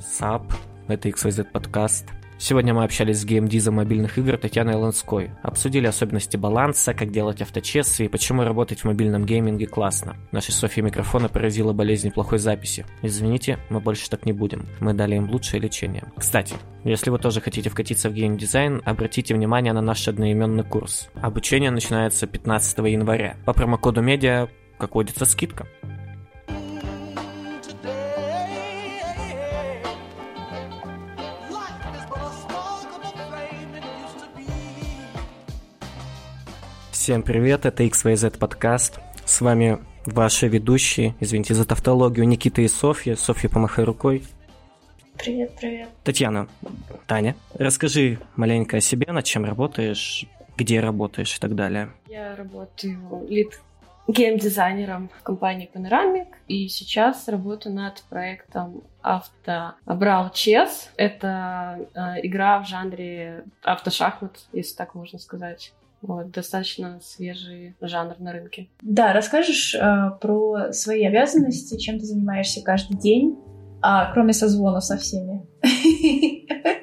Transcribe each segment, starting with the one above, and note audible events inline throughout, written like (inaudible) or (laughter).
Sup, это XYZ подкаст. Сегодня мы общались с геймдизом мобильных игр Татьяной Лонской. Обсудили особенности баланса, как делать авточессы и почему работать в мобильном гейминге классно. Наши с Софьей микрофоны поразила болезнь плохой записи. Извините, мы больше так не будем. Мы дали им лучшее лечение. Кстати, если вы тоже хотите вкатиться в геймдизайн, обратите внимание на наш одноименный курс. Обучение начинается 15 января. По промокоду медиа, как водится, скидка. Всем привет, это XYZ подкаст. С вами ваши ведущие, извините за тавтологию, Никита и Софья. Софья, помахай рукой. Привет, привет. Татьяна, Таня, расскажи маленько о себе, над чем работаешь, где работаешь и так далее. Я работаю лид гейм-дизайнером в компании Panoramic, и сейчас работаю над проектом авто Brawl Chess. Это э, игра в жанре автошахмат, если так можно сказать. Вот, достаточно свежий жанр на рынке. Да, расскажешь э, про свои обязанности, чем ты занимаешься каждый день, а, кроме созвонов со всеми. (laughs)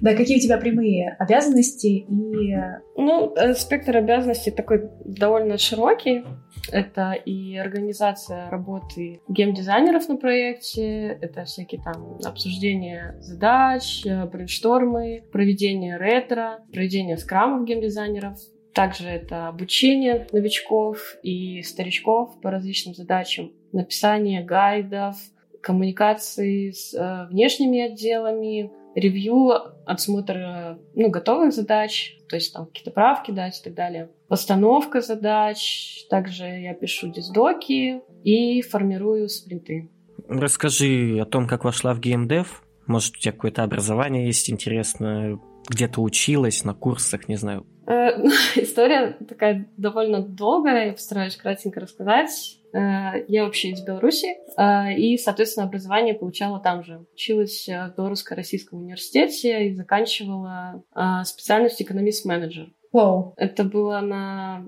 Да, какие у тебя прямые обязанности и... Ну, э, спектр обязанностей такой довольно широкий. Это и организация работы геймдизайнеров на проекте, это всякие там обсуждения задач, э, брейнштормы, проведение ретро, проведение скрамов геймдизайнеров, также это обучение новичков и старичков по различным задачам, написание гайдов, коммуникации с э, внешними отделами, ревью, отсмотр ну, готовых задач, то есть там какие-то правки дать и так далее. Постановка задач, также я пишу диздоки и формирую спринты. Расскажи о том, как вошла в геймдев. Может, у тебя какое-то образование есть интересное, где-то училась на курсах, не знаю. Э, (laughs) история такая довольно долгая, я постараюсь кратенько рассказать. Э, я вообще из Беларуси, э, и, соответственно, образование получала там же. Училась в Белорусско-Российском университете и заканчивала специальность экономист-менеджер. Wow. Это было на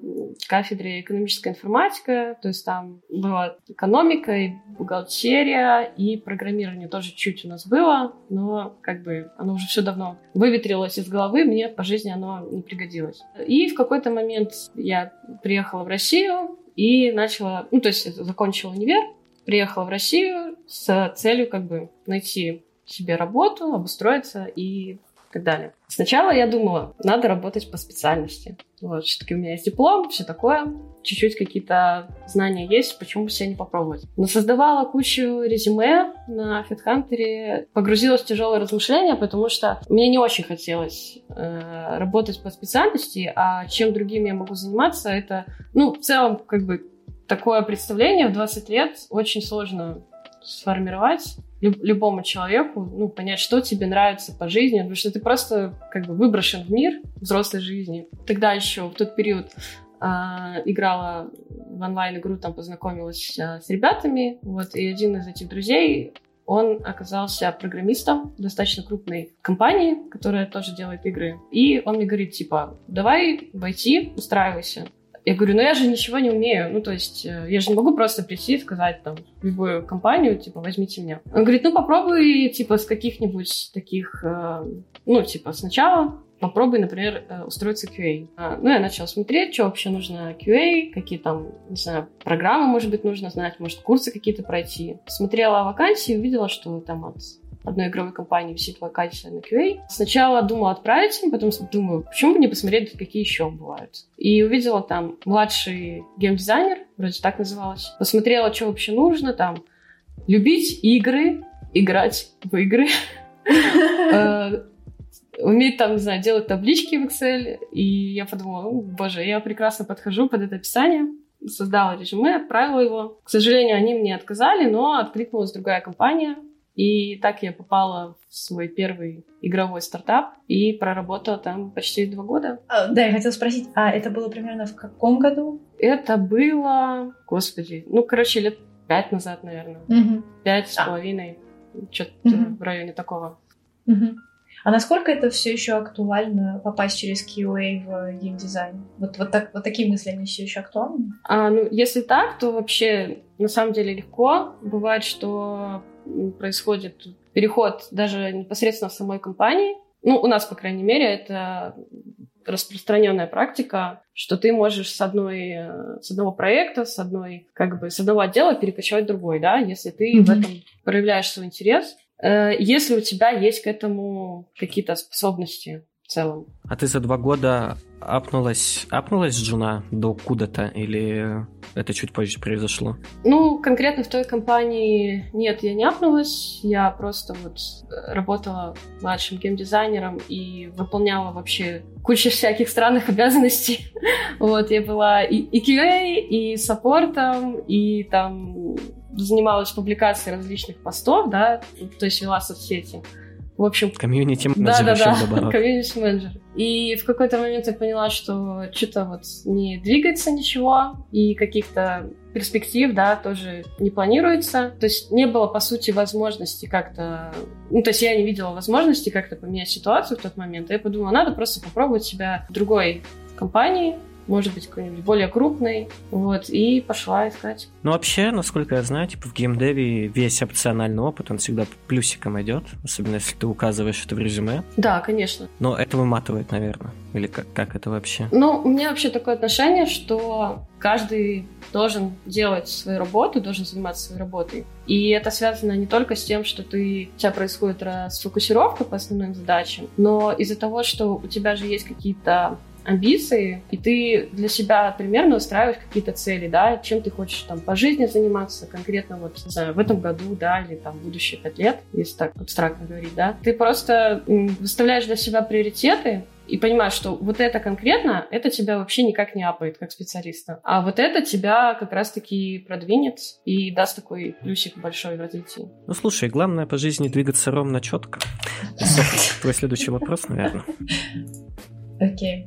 кафедре экономическая информатика, то есть там была экономика и бухгалтерия, и программирование тоже чуть у нас было, но как бы оно уже все давно выветрилось из головы, мне по жизни оно не пригодилось. И в какой-то момент я приехала в Россию и начала, ну то есть закончила универ, приехала в Россию с целью как бы найти себе работу, обустроиться и так далее. Сначала я думала, надо работать по специальности. Вот, все-таки у меня есть диплом, все такое. Чуть-чуть какие-то знания есть, почему бы себя не попробовать. Но создавала кучу резюме на FitHunter, погрузилась в тяжелое размышление, потому что мне не очень хотелось э, работать по специальности, а чем другим я могу заниматься, это, ну, в целом, как бы, такое представление в 20 лет очень сложно сформировать любому человеку, ну, понять, что тебе нравится по жизни, потому что ты просто как бы выброшен в мир взрослой жизни. Тогда еще в тот период э, играла в онлайн-игру, там познакомилась э, с ребятами, вот, и один из этих друзей, он оказался программистом достаточно крупной компании, которая тоже делает игры. И он мне говорит, типа, давай в IT устраивайся. Я говорю, ну я же ничего не умею. Ну, то есть, э, я же не могу просто прийти и сказать там любую компанию, типа, возьмите меня. Он говорит, ну попробуй, типа, с каких-нибудь таких, э, ну, типа, сначала попробуй, например, э, устроиться QA. А, ну, я начала смотреть, что вообще нужно QA, какие там, не знаю, программы, может быть, нужно знать, может, курсы какие-то пройти. Смотрела вакансии, увидела, что там от одной игровой компании висит вакансия на QA. Сначала думала отправить им, потом думаю, почему бы не посмотреть, какие еще бывают. И увидела там младший геймдизайнер, вроде так называлось. Посмотрела, что вообще нужно, там любить игры, играть в игры, (laughs) э, уметь там, не знаю, делать таблички в Excel. И я подумала, боже, я прекрасно подхожу под это описание создала резюме, отправила его. К сожалению, они мне отказали, но откликнулась другая компания, и так я попала в свой первый игровой стартап и проработала там почти два года. А, да, я хотела спросить, а это было примерно в каком году? Это было, господи, ну, короче, лет пять назад, наверное. Угу. Пять с а. половиной, что-то угу. в районе такого. Угу. А насколько это все еще актуально попасть через QA в геймдизайн? Вот, вот, так, вот такие мысли, они все еще актуальны? А, ну, если так, то вообще на самом деле легко. Бывает, что происходит переход даже непосредственно в самой компании. Ну, у нас, по крайней мере, это распространенная практика, что ты можешь с одной, э, с одного проекта, с одной, как бы, с одного отдела перекочевать в другой, да, если ты mm-hmm. в этом проявляешь свой интерес, э, если у тебя есть к этому какие-то способности в целом. А ты за два года апнулась, апнулась джуна до куда-то или это чуть позже произошло? Ну, конкретно в той компании нет, я не апнулась. Я просто вот работала младшим геймдизайнером и выполняла вообще кучу всяких странных обязанностей. (laughs) вот, я была и, и QA, и саппортом, и там занималась публикацией различных постов, да, то есть вела соцсети. В общем... Комьюнити менеджер да, да, да, (laughs) комьюнити менеджер. И в какой-то момент я поняла, что что-то вот не двигается ничего, и каких-то перспектив, да, тоже не планируется. То есть не было, по сути, возможности как-то... Ну, то есть я не видела возможности как-то поменять ситуацию в тот момент. И я подумала, надо просто попробовать себя в другой компании, может быть, какой-нибудь более крупный, вот, и пошла искать. Ну, вообще, насколько я знаю, типа в геймдеве весь опциональный опыт, он всегда плюсиком идет, особенно если ты указываешь это в резюме. Да, конечно. Но это выматывает, наверное, или как, как это вообще? Ну, у меня вообще такое отношение, что каждый должен делать свою работу, должен заниматься своей работой. И это связано не только с тем, что ты, у тебя происходит расфокусировка по основным задачам, но из-за того, что у тебя же есть какие-то амбиции, и ты для себя примерно устраиваешь какие-то цели, да, чем ты хочешь там по жизни заниматься, конкретно вот, не знаю, в этом году, да, или там будущие пять лет, если так абстрактно говорить, да. Ты просто выставляешь для себя приоритеты, и понимаешь, что вот это конкретно, это тебя вообще никак не апает как специалиста. А вот это тебя как раз-таки продвинет и даст такой плюсик большой в развитии. Ну, слушай, главное по жизни двигаться ровно четко. (laughs) Твой следующий вопрос, наверное. Окей.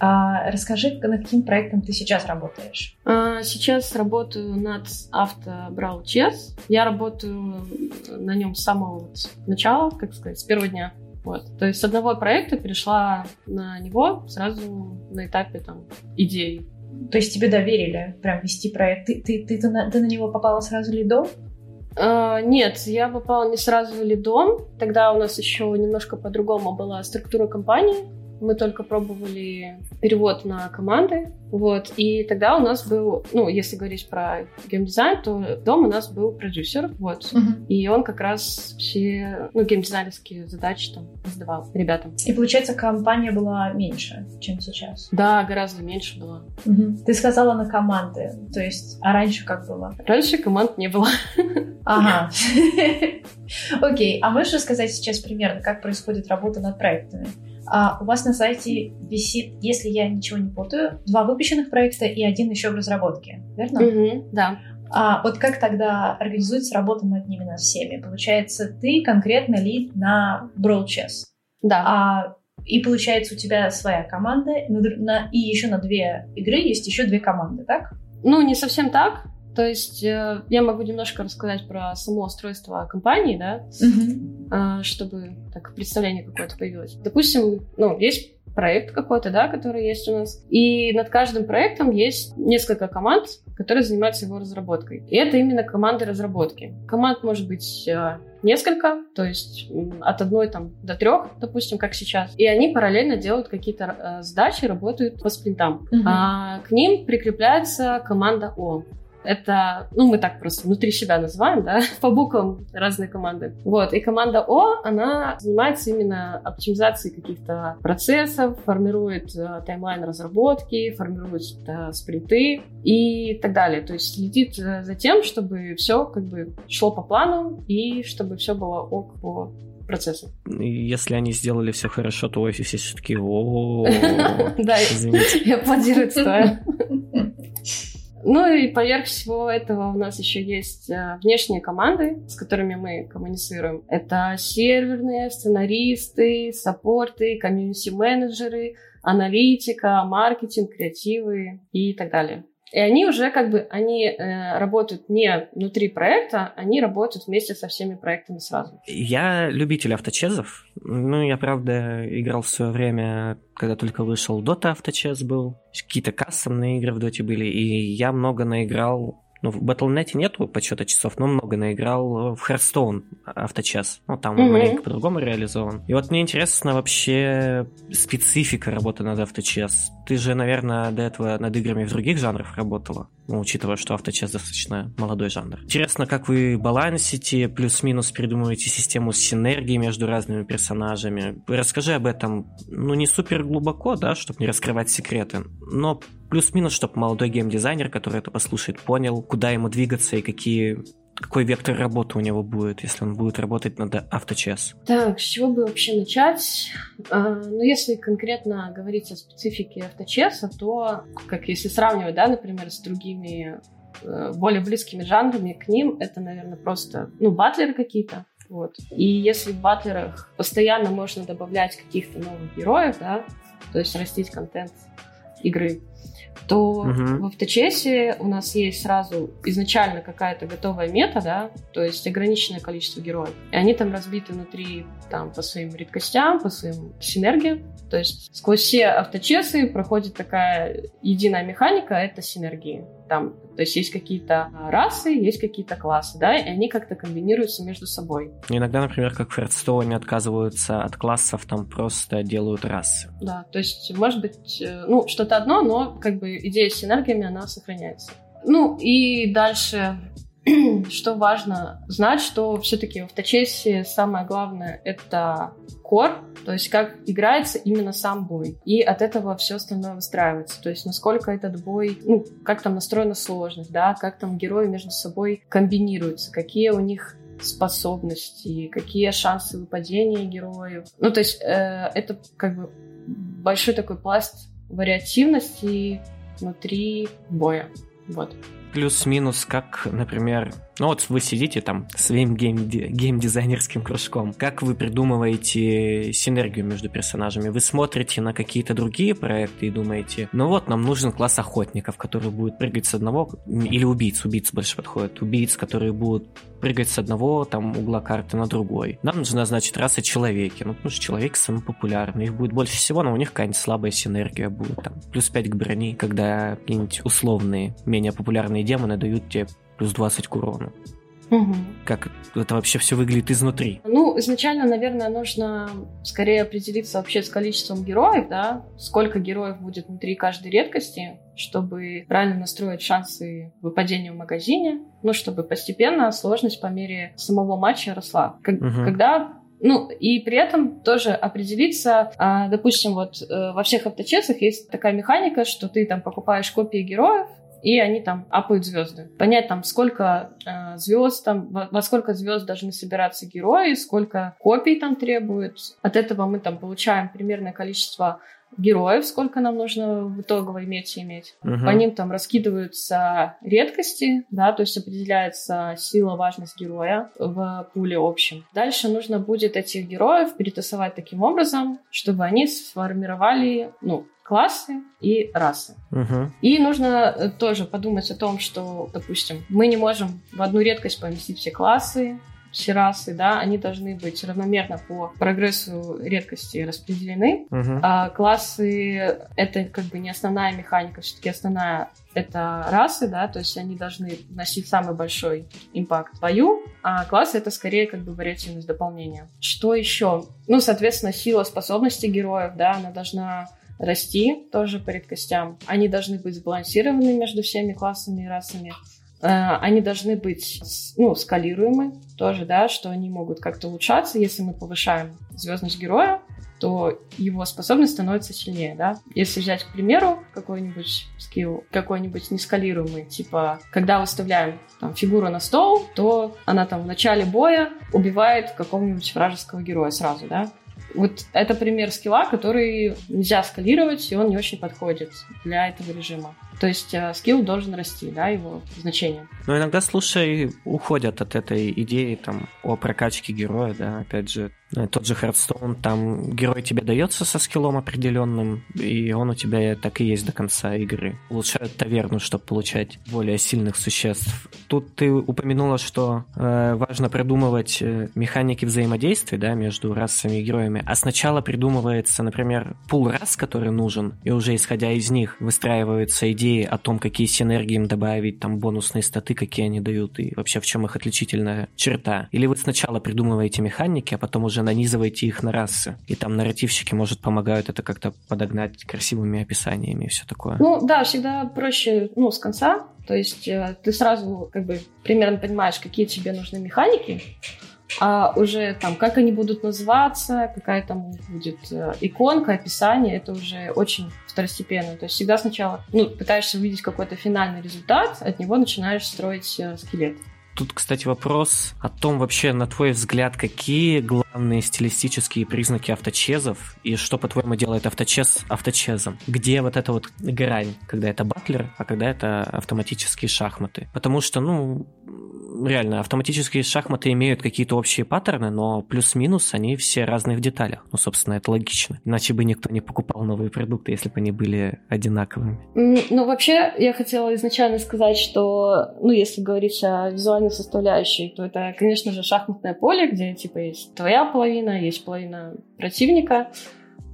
А расскажи, над каким проектом ты сейчас работаешь? А, сейчас работаю над авто Брал Чес. Я работаю на нем с самого вот начала, как сказать, с первого дня. Вот. То есть с одного проекта перешла на него сразу на этапе там идеи. То есть тебе доверили прям вести проект? Ты, ты, ты, ты, на, ты на него попала сразу лидом? Uh, нет, я попала не сразу в лидом. Тогда у нас еще немножко по-другому была структура компании. Мы только пробовали перевод на команды, вот, и тогда у нас был, ну, если говорить про геймдизайн, то дом у нас был продюсер, вот, uh-huh. и он как раз все, ну, геймдизайнерские задачи там сдавал ребятам. И получается, компания была меньше, чем сейчас? Да, гораздо меньше была. Uh-huh. Ты сказала на команды, то есть, а раньше как было? Раньше команд не было. Ага. (laughs) Окей, а можешь рассказать сейчас примерно, как происходит работа над проектами? А у вас на сайте висит, если я ничего не путаю, два выпущенных проекта и один еще в разработке, верно? Mm-hmm, да. А вот как тогда организуется работа над ними над всеми? Получается, ты конкретно лид на Brawl Chess. Да. А, и получается, у тебя своя команда, на, на, и еще на две игры есть еще две команды, так? Ну, не совсем так. То есть э, я могу немножко рассказать про само устройство компании, да, э, чтобы так представление какое-то появилось. Допустим, ну, есть проект какой-то, да, который есть у нас. И над каждым проектом есть несколько команд, которые занимаются его разработкой. И это именно команды разработки. Команд может быть э, несколько, то есть от одной там до трех, допустим, как сейчас. И они параллельно делают какие-то э, задачи, работают по спринтам. Угу. А к ним прикрепляется команда О. Это, ну, мы так просто внутри себя называем, да, (laughs) по буквам разные команды. Вот, и команда О, она занимается именно оптимизацией каких-то процессов, формирует э, таймлайн разработки, формирует э, спринты и так далее. То есть следит э, за тем, чтобы все как бы шло по плану и чтобы все было ок по процессу. Если они сделали все хорошо, то офисе все-таки о (laughs) Да, я (laughs) аплодирую. Ну и поверх всего этого у нас еще есть э, внешние команды, с которыми мы коммуницируем. Это серверные, сценаристы, саппорты, комьюнити-менеджеры, аналитика, маркетинг, креативы и так далее. И они уже как бы, они э, работают не внутри проекта, они работают вместе со всеми проектами сразу. Я любитель авточезов. Ну, я, правда, играл в свое время, когда только вышел Dota авточез был. Какие-то кастомные игры в Доте были. И я много наиграл ну, в Battle.net нету подсчета часов, но много наиграл в Hearthstone авточас. Ну, там mm-hmm. маленько по-другому реализован. И вот мне интересно вообще специфика работы над авточас. Ты же, наверное, до этого над играми в других жанрах работала, ну, учитывая, что авточас достаточно молодой жанр. Интересно, как вы балансите, плюс-минус придумываете систему синергии между разными персонажами. Расскажи об этом, ну, не супер глубоко, да, чтобы не раскрывать секреты, но плюс-минус, чтобы молодой геймдизайнер, который это послушает, понял, куда ему двигаться и какие какой вектор работы у него будет, если он будет работать над авточас? Так, с чего бы вообще начать? А, ну, если конкретно говорить о специфике авточеса, то, как если сравнивать, да, например, с другими э, более близкими жанрами к ним, это, наверное, просто, ну, батлеры какие-то, вот. И если в батлерах постоянно можно добавлять каких-то новых героев, да, то есть растить контент игры, то угу. в авточесе у нас есть сразу изначально какая-то готовая мета, да, то есть ограниченное количество героев. И они там разбиты внутри там по своим редкостям, по своим синергиям. То есть сквозь все авточесы проходит такая единая механика, это синергии. Там, то есть есть какие-то расы, есть какие-то классы, да, и они как-то комбинируются между собой. Иногда, например, как в Hearthstone отказываются от классов, там просто делают расы. Да, то есть, может быть, э, ну, что-то одно, но как бы идея с синергиями, она сохраняется. Ну, и дальше (clears throat) что важно знать, что все-таки в авточесе самое главное это кор, то есть как играется именно сам бой. И от этого все остальное выстраивается. То есть насколько этот бой, ну, как там настроена сложность, да, как там герои между собой комбинируются, какие у них способности, какие шансы выпадения героев. Ну, то есть э, это как бы большой такой пласт вариативности внутри боя. Вот плюс-минус, как, например, ну вот вы сидите там своим гейм- геймдизайнерским кружком. Как вы придумываете синергию между персонажами? Вы смотрите на какие-то другие проекты и думаете, ну вот, нам нужен класс охотников, который будет прыгать с одного, или убийц, убийц больше подходит, убийц, которые будут прыгать с одного там угла карты на другой. Нам нужна, значит, раса человеки. Ну, потому что человек самый популярный. Их будет больше всего, но у них какая-нибудь слабая синергия будет. Там, плюс 5 к брони, когда какие-нибудь условные, менее популярные демоны дают тебе плюс 20 к урону. Угу. Как это вообще все выглядит изнутри? Ну, изначально, наверное, нужно скорее определиться вообще с количеством героев, да, сколько героев будет внутри каждой редкости, чтобы правильно настроить шансы выпадения в магазине, ну, чтобы постепенно сложность по мере самого матча росла. Как, угу. Когда ну, и при этом тоже определиться, а, допустим, вот э, во всех авточесах есть такая механика, что ты там покупаешь копии героев, и они там апают звезды. Понять там, сколько э, звезд там, во, во сколько звезд должны собираться герои, сколько копий там требуют. От этого мы там получаем примерное количество героев, сколько нам нужно в итоговой мете иметь. Угу. По ним там раскидываются редкости, да, то есть определяется сила, важность героя в пуле общем. Дальше нужно будет этих героев перетасовать таким образом, чтобы они сформировали, ну, классы и расы. Угу. И нужно э, тоже подумать о том, что, допустим, мы не можем в одну редкость поместить все классы, все расы, да, они должны быть равномерно по прогрессу редкости распределены. Угу. А классы — это как бы не основная механика, все-таки основная — это расы, да, то есть они должны носить самый большой импакт в бою, а классы — это скорее как бы вариативность дополнения. Что еще? Ну, соответственно, сила способности героев, да, она должна расти тоже по редкостям. Они должны быть сбалансированы между всеми классами и расами. Э, они должны быть ну, скалируемы тоже, да, что они могут как-то улучшаться. Если мы повышаем звездность героя, то его способность становится сильнее, да. Если взять, к примеру, какой-нибудь скилл, какой-нибудь нескалируемый, типа, когда выставляем там, фигуру на стол, то она там в начале боя убивает какого-нибудь вражеского героя сразу, да. Вот это пример скилла, который нельзя скалировать, и он не очень подходит для этого режима. То есть э, скилл должен расти, да, его значение. Но иногда, слушай, уходят от этой идеи там о прокачке героя, да, опять же, э, тот же Hearthstone, там герой тебе дается со скиллом определенным, и он у тебя так и есть до конца игры. Улучшают таверну, чтобы получать более сильных существ. Тут ты упомянула, что э, важно придумывать э, механики взаимодействия, да, между расами и героями, а сначала придумывается, например, пул рас, который нужен, и уже исходя из них выстраивается идея идеи о том, какие синергии им добавить, там бонусные статы, какие они дают, и вообще в чем их отличительная черта? Или вы сначала придумываете механики, а потом уже нанизываете их на расы, и там нарративщики, может, помогают это как-то подогнать красивыми описаниями и все такое? Ну да, всегда проще, ну, с конца, то есть э, ты сразу как бы примерно понимаешь, какие тебе нужны механики, а уже там, как они будут называться, какая там будет э, иконка, описание, это уже очень второстепенно. То есть всегда сначала ну, пытаешься увидеть какой-то финальный результат, от него начинаешь строить э, скелет. Тут, кстати, вопрос о том вообще, на твой взгляд, какие главные стилистические признаки авточезов и что, по-твоему, делает авточез авточезом? Где вот эта вот грань, когда это батлер, а когда это автоматические шахматы? Потому что, ну, реально, автоматические шахматы имеют какие-то общие паттерны, но плюс-минус они все разные в деталях. Ну, собственно, это логично. Иначе бы никто не покупал новые продукты, если бы они были одинаковыми. Ну, вообще, я хотела изначально сказать, что, ну, если говорить о визуальной составляющей, то это, конечно же, шахматное поле, где, типа, есть твоя половина, есть половина противника,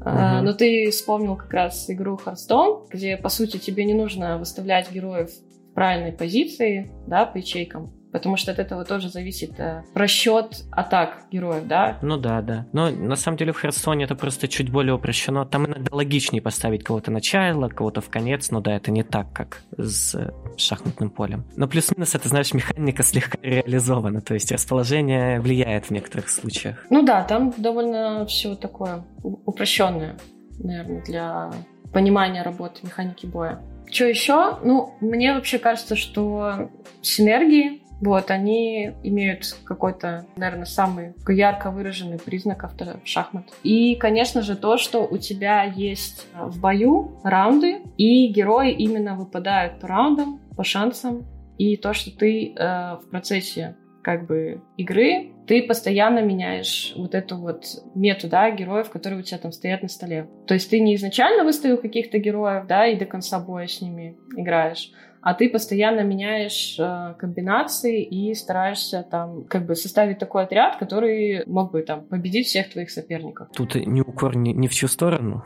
Uh-huh. Но ты вспомнил как раз игру Hearthstone, где, по сути, тебе не нужно выставлять героев в правильной позиции, да, по ячейкам потому что от этого тоже зависит э, просчет атак героев, да? Ну да, да. Но на самом деле в Херстоне это просто чуть более упрощено. Там иногда логичнее поставить кого-то начало, кого-то в конец, но да, это не так, как с э, шахматным полем. Но плюс-минус это, знаешь, механика слегка (laughs) реализована, то есть расположение влияет в некоторых случаях. Ну да, там довольно все такое упрощенное, наверное, для понимания работы механики боя. Что еще? Ну, мне вообще кажется, что синергии вот, они имеют какой-то, наверное, самый ярко выраженный признак автора шахмат. И, конечно же, то, что у тебя есть в бою раунды, и герои именно выпадают по раундам, по шансам, и то, что ты э, в процессе как бы игры, ты постоянно меняешь вот эту вот мету, да, героев, которые у тебя там стоят на столе. То есть ты не изначально выставил каких-то героев, да, и до конца боя с ними играешь, а ты постоянно меняешь э, комбинации и стараешься там как бы составить такой отряд, который мог бы там победить всех твоих соперников. Тут не укор ни, ни в чью сторону.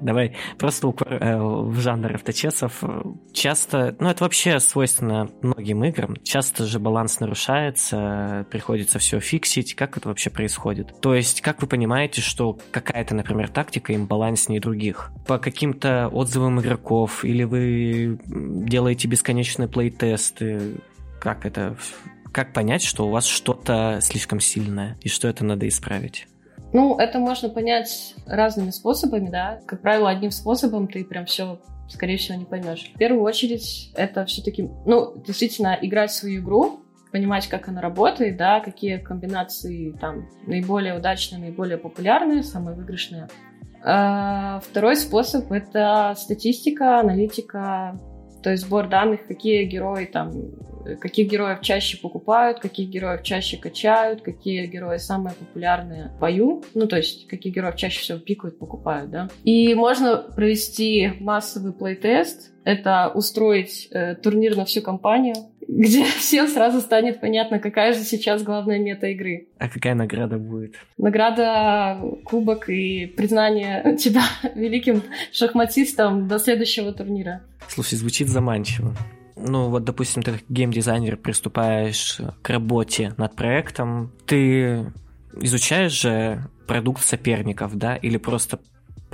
Давай просто э, в жанр авточесов. Часто, ну это вообще свойственно многим играм, часто же баланс нарушается, приходится все фиксить. Как это вообще происходит? То есть, как вы понимаете, что какая-то, например, тактика им баланснее других? По каким-то отзывам игроков? Или вы делаете бесконечные плей-тесты? Как это? Как понять, что у вас что-то слишком сильное и что это надо исправить? Ну, это можно понять разными способами, да. Как правило, одним способом ты прям все скорее всего, не поймешь. В первую очередь, это все-таки, ну, действительно, играть свою игру, понимать, как она работает, да, какие комбинации там наиболее удачные, наиболее популярные, самые выигрышные. А второй способ — это статистика, аналитика, то есть сбор данных, какие герои там, каких героев чаще покупают, каких героев чаще качают, какие герои самые популярные в бою, ну, то есть каких героев чаще всего пикают, покупают, да. И можно провести массовый плейтест, это устроить э, турнир на всю компанию, (laughs) где всем сразу станет понятно, какая же сейчас главная мета игры. А какая награда будет? Награда, кубок и признание (laughs) тебя великим шахматистом до следующего турнира. Слушай, звучит заманчиво. Ну, вот, допустим, ты как геймдизайнер приступаешь к работе над проектом, ты изучаешь же продукт соперников, да, или просто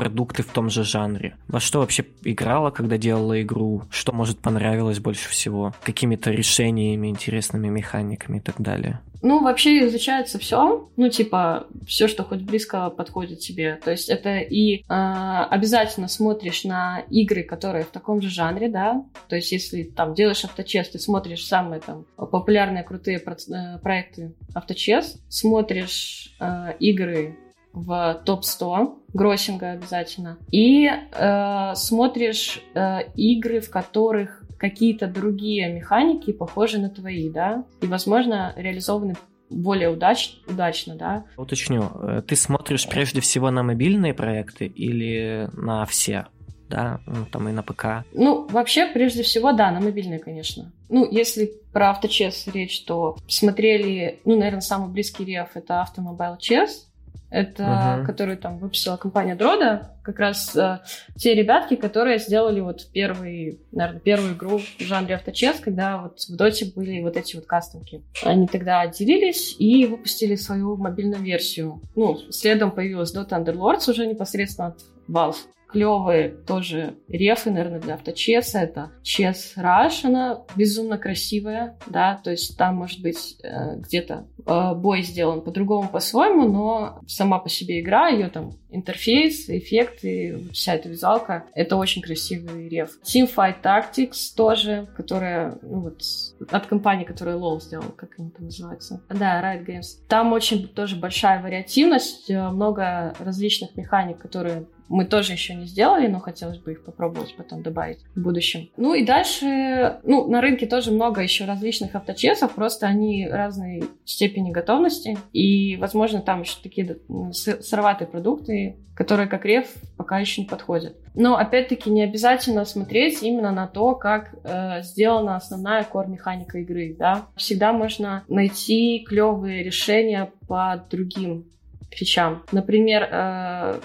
продукты в том же жанре. Во что вообще играла, когда делала игру? Что, может, понравилось больше всего? Какими-то решениями, интересными механиками и так далее? Ну, вообще изучается все, ну, типа, все, что хоть близко подходит тебе. То есть это и э, обязательно смотришь на игры, которые в таком же жанре, да. То есть если там делаешь авточес, ты смотришь самые там популярные крутые про- э, проекты авточес, смотришь э, игры в топ-100, гроссинга обязательно, и э, смотришь э, игры, в которых какие-то другие механики похожи на твои, да, и, возможно, реализованы более удач, удачно, да. Уточню, э, ты смотришь прежде всего на мобильные проекты или на все? да, ну, там и на ПК. Ну, вообще, прежде всего, да, на мобильные, конечно. Ну, если про авточес речь, то смотрели, ну, наверное, самый близкий реф — это Автомобайл Чес, это uh-huh. которую там выпустила компания Дрода, как раз э, те ребятки, которые сделали вот первый, наверное, первую игру в жанре авточес, когда вот в Доте были вот эти вот кастомки. Они тогда отделились и выпустили свою мобильную версию. Ну, следом появилась Dota Underlords уже непосредственно от Valve клевые тоже рефы, наверное, для авточеса. Это Chess Rush, она безумно красивая, да, то есть там, может быть, э, где-то э, бой сделан по-другому, по-своему, но сама по себе игра, ее там интерфейс, эффекты, вся эта визуалка, это очень красивый реф. Teamfight Tactics тоже, которая, ну вот, от компании, которая LoL сделала, как они там называются. Да, Riot Games. Там очень тоже большая вариативность, э, много различных механик, которые мы тоже еще не сделали, но хотелось бы их попробовать потом добавить в будущем. Ну и дальше, ну, на рынке тоже много еще различных авточесов, просто они разной степени готовности, и, возможно, там еще такие сыроватые продукты, которые как реф пока еще не подходят. Но, опять-таки, не обязательно смотреть именно на то, как э, сделана основная кор-механика игры, да. Всегда можно найти клевые решения по другим фичам. Например, э,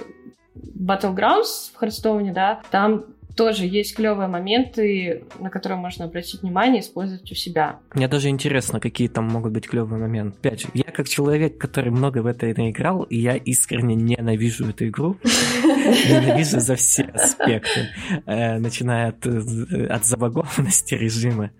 Battlegrounds в Хардстоуне, да, там тоже есть клевые моменты, на которые можно обратить внимание и использовать у себя. Мне даже интересно, какие там могут быть клевые моменты. Опять же, я как человек, который много в это наиграл, и я искренне ненавижу эту игру. (laughs) Ненавижу за все аспекты. Э, начиная от, от забагованности режима,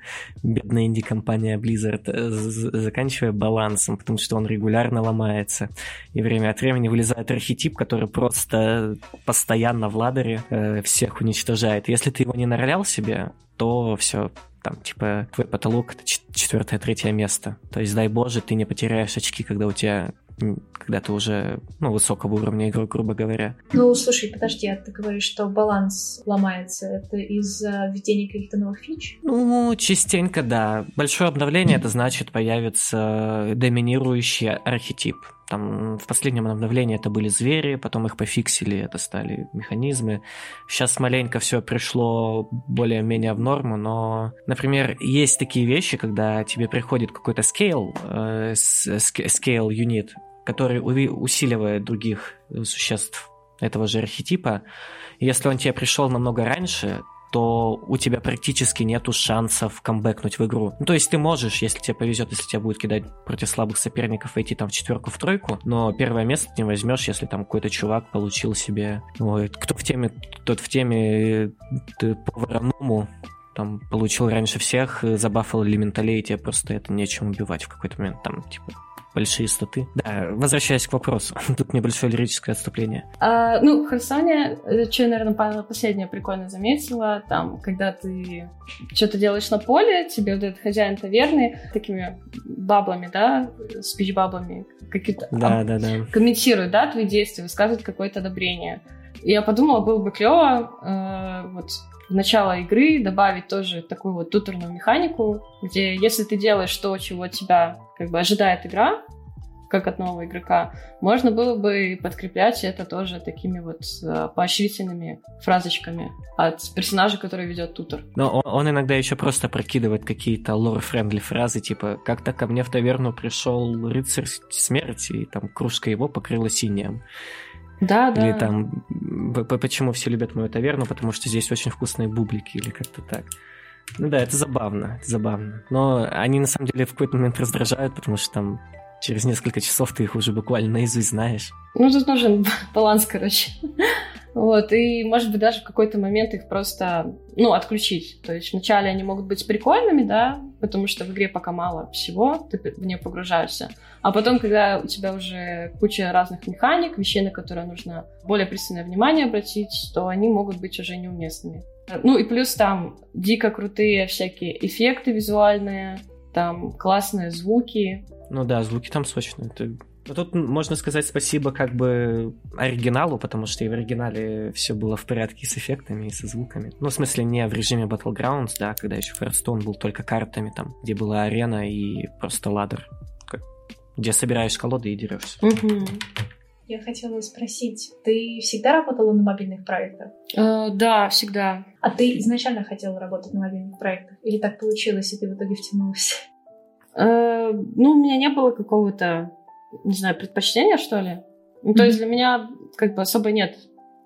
бедная инди-компания Blizzard, э, заканчивая балансом, потому что он регулярно ломается. И время от времени вылезает архетип, который просто постоянно в ладере э, всех уничтожает уничтожает. Если ты его не наролял себе, то все, там, типа, твой потолок это четвертое, третье место. То есть, дай боже, ты не потеряешь очки, когда у тебя когда ты уже, ну, высокого уровня игрок, грубо говоря. Ну, слушай, подожди, а ты говоришь, что баланс ломается. Это из-за введения каких-то новых фич? Ну, частенько, да. Большое обновление, это значит, появится доминирующий архетип. Там в последнем обновлении это были звери, потом их пофиксили, это стали механизмы. Сейчас маленько все пришло более-менее в норму, но, например, есть такие вещи, когда тебе приходит какой-то scale, э, scale unit, который усиливает других существ этого же архетипа. Если он тебе пришел намного раньше, то у тебя практически нету шансов камбэкнуть в игру. Ну, то есть ты можешь, если тебе повезет, если тебя будет кидать против слабых соперников, войти там в четверку, в тройку, но первое место ты не возьмешь, если там какой-то чувак получил себе... Ой, кто в теме, тот в теме ты, по вороному там получил раньше всех, забафал элементалей, и тебе просто это нечем убивать в какой-то момент, там, типа, большие статы. Да, возвращаясь к вопросу. (laughs) Тут небольшое лирическое отступление. А, ну, Херсоне, э, что, наверное, последнее прикольно заметила, там, когда ты что-то делаешь на поле, тебе вот этот хозяин таверны такими баблами, да, спич-баблами, какие-то да, да, да. комментирует, да, твои действия, высказывает какое-то одобрение. И я подумала, было бы клево э, вот в начало игры добавить тоже такую вот туторную механику, где если ты делаешь то, чего тебя как бы ожидает игра, как от нового игрока, можно было бы подкреплять это тоже такими вот э, поощрительными фразочками от персонажа, который ведет тутор. Но он, он иногда еще просто прокидывает какие-то lore-friendly фразы, типа «Как-то ко мне в таверну пришел рыцарь смерти, и там кружка его покрылась инеем». Да, да. Или там, почему все любят мою таверну, потому что здесь очень вкусные бублики, или как-то так. Ну да, это забавно, это забавно. Но они на самом деле в какой-то момент раздражают, потому что там через несколько часов ты их уже буквально наизусть знаешь. Ну, тут нужен (laughs) баланс, короче. Вот, и, может быть, даже в какой-то момент их просто, ну, отключить. То есть вначале они могут быть прикольными, да, потому что в игре пока мало всего, ты в нее погружаешься. А потом, когда у тебя уже куча разных механик, вещей, на которые нужно более пристальное внимание обратить, то они могут быть уже неуместными. Ну и плюс там дико крутые всякие эффекты визуальные, там классные звуки. Ну да, звуки там сочные. Это но тут можно сказать спасибо как бы оригиналу, потому что и в оригинале все было в порядке с эффектами и со звуками. Ну, в смысле, не в режиме Battlegrounds, да, когда еще Hearthstone был только картами, там, где была арена и просто ладер, где собираешь колоды и дерешься. Угу. Я хотела спросить, ты всегда работала на мобильных проектах? Э, да, всегда. А ты изначально хотела работать на мобильных проектах? Или так получилось, и ты в итоге втянулась? Э, ну, у меня не было какого-то не знаю, предпочтения, что ли. Ну, то есть для меня как бы особо нет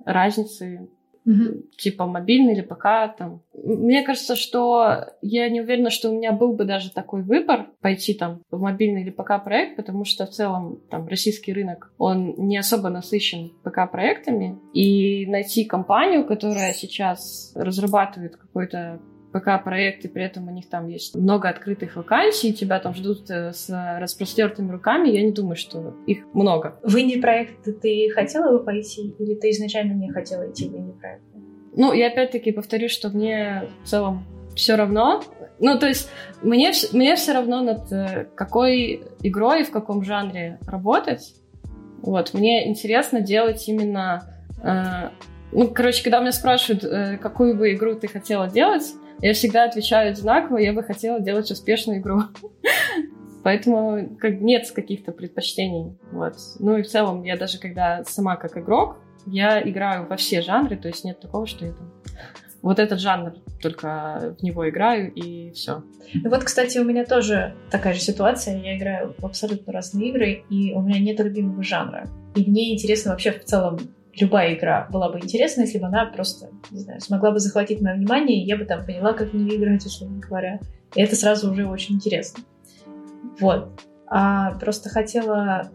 разницы, Мгм. типа мобильный или ПК там. Мне кажется, что я не уверена, что у меня был бы даже такой выбор пойти там в мобильный или ПК проект, потому что в целом там российский рынок, он не особо насыщен ПК проектами, и найти компанию, которая сейчас разрабатывает какой-то ПК-проект, и при этом у них там есть много открытых вакансий, тебя там ждут э, с распростертыми руками, я не думаю, что их много. В инди-проект ты хотела бы пойти, или ты изначально не хотела идти в инди-проект? Ну, и опять-таки повторюсь, что мне в целом все равно. Ну, то есть мне, мне все равно над э, какой игрой и в каком жанре работать. Вот, мне интересно делать именно... э, ну, короче, когда меня спрашивают, э, какую бы игру ты хотела делать, я всегда отвечаю одинаково, я бы хотела делать успешную игру. (laughs) Поэтому как, нет каких-то предпочтений. Вот. Ну и в целом, я даже когда сама как игрок, я играю во все жанры, то есть нет такого, что я там вот этот жанр только в него играю и все. Ну вот, кстати, у меня тоже такая же ситуация. Я играю в абсолютно разные игры, и у меня нет любимого жанра. И мне интересно вообще в целом любая игра была бы интересна, если бы она просто, не знаю, смогла бы захватить мое внимание, и я бы там поняла, как в нее играть, условно говоря. И это сразу уже очень интересно. Вот. А просто хотела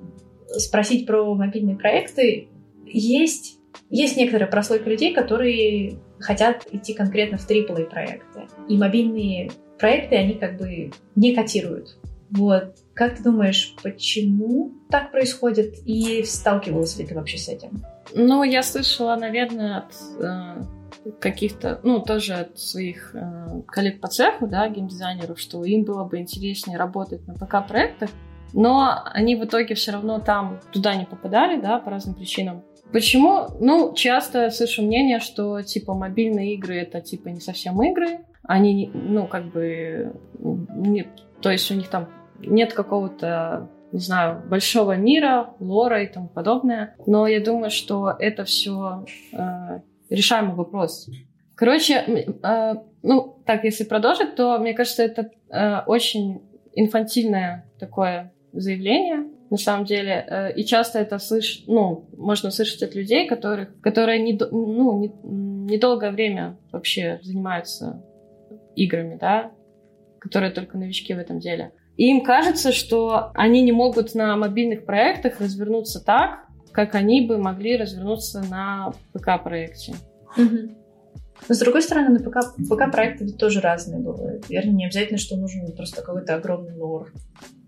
спросить про мобильные проекты. Есть, есть некоторая прослойка людей, которые хотят идти конкретно в AAA проекты. И мобильные проекты, они как бы не котируют. Вот. Как ты думаешь, почему так происходит? И сталкивалась ли ты вообще с этим? Ну, я слышала, наверное, от э, каких-то, ну, тоже от своих э, коллег по цеху, да, геймдизайнеров, что им было бы интереснее работать на ПК-проектах, но они в итоге все равно там туда не попадали, да, по разным причинам. Почему? Ну, часто слышу мнение, что, типа, мобильные игры — это, типа, не совсем игры. Они, ну, как бы... Не, то есть у них там нет какого-то, не знаю, большого мира, лора и тому подобное. Но я думаю, что это все решаемый вопрос. Короче, э, ну, так, если продолжить, то, мне кажется, это э, очень инфантильное такое заявление, на самом деле. Э, И часто это слыш... ну, можно слышать от людей, которых... которые не... ну, не... недолгое время вообще занимаются играми, да, которые только новички в этом деле. И им кажется, что они не могут на мобильных проектах развернуться так, как они бы могли развернуться на ПК-проекте. Но с другой стороны, на ПК, ПК-проекты тоже разные бывают. Верно, не обязательно, что нужен просто какой-то огромный лор.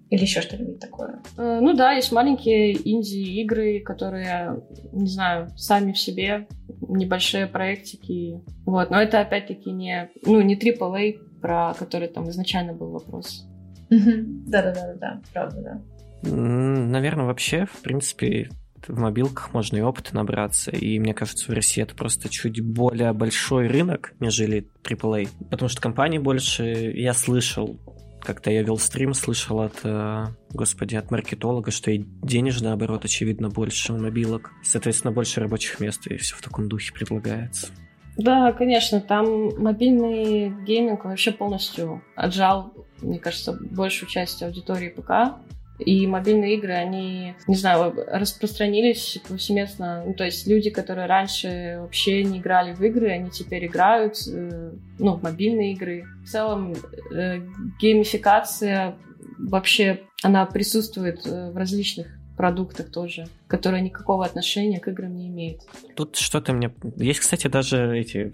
Или еще что-нибудь такое. Э, Ну да, есть маленькие инди-игры, которые, не знаю, сами в себе небольшие проектики. Вот, но это опять-таки не, ну, не AAA, про который там изначально был вопрос. Да-да-да, правда, да. Наверное, вообще, в принципе, в мобилках можно и опыт набраться. И мне кажется, в России это просто чуть более большой рынок, нежели AAA. Потому что компаний больше я слышал, как-то я вел стрим, слышал от, э, господи, от маркетолога, что и денежный оборот, очевидно, больше у мобилок. Соответственно, больше рабочих мест, и все в таком духе предлагается. Да, конечно, там мобильный гейминг вообще полностью отжал, мне кажется, большую часть аудитории ПК. И мобильные игры, они, не знаю, распространились повсеместно. Ну, то есть люди, которые раньше вообще не играли в игры, они теперь играют, э, ну, в мобильные игры. В целом, э, геймификация вообще, она присутствует э, в различных продуктах тоже, которые никакого отношения к играм не имеют. Тут что-то мне... Есть, кстати, даже эти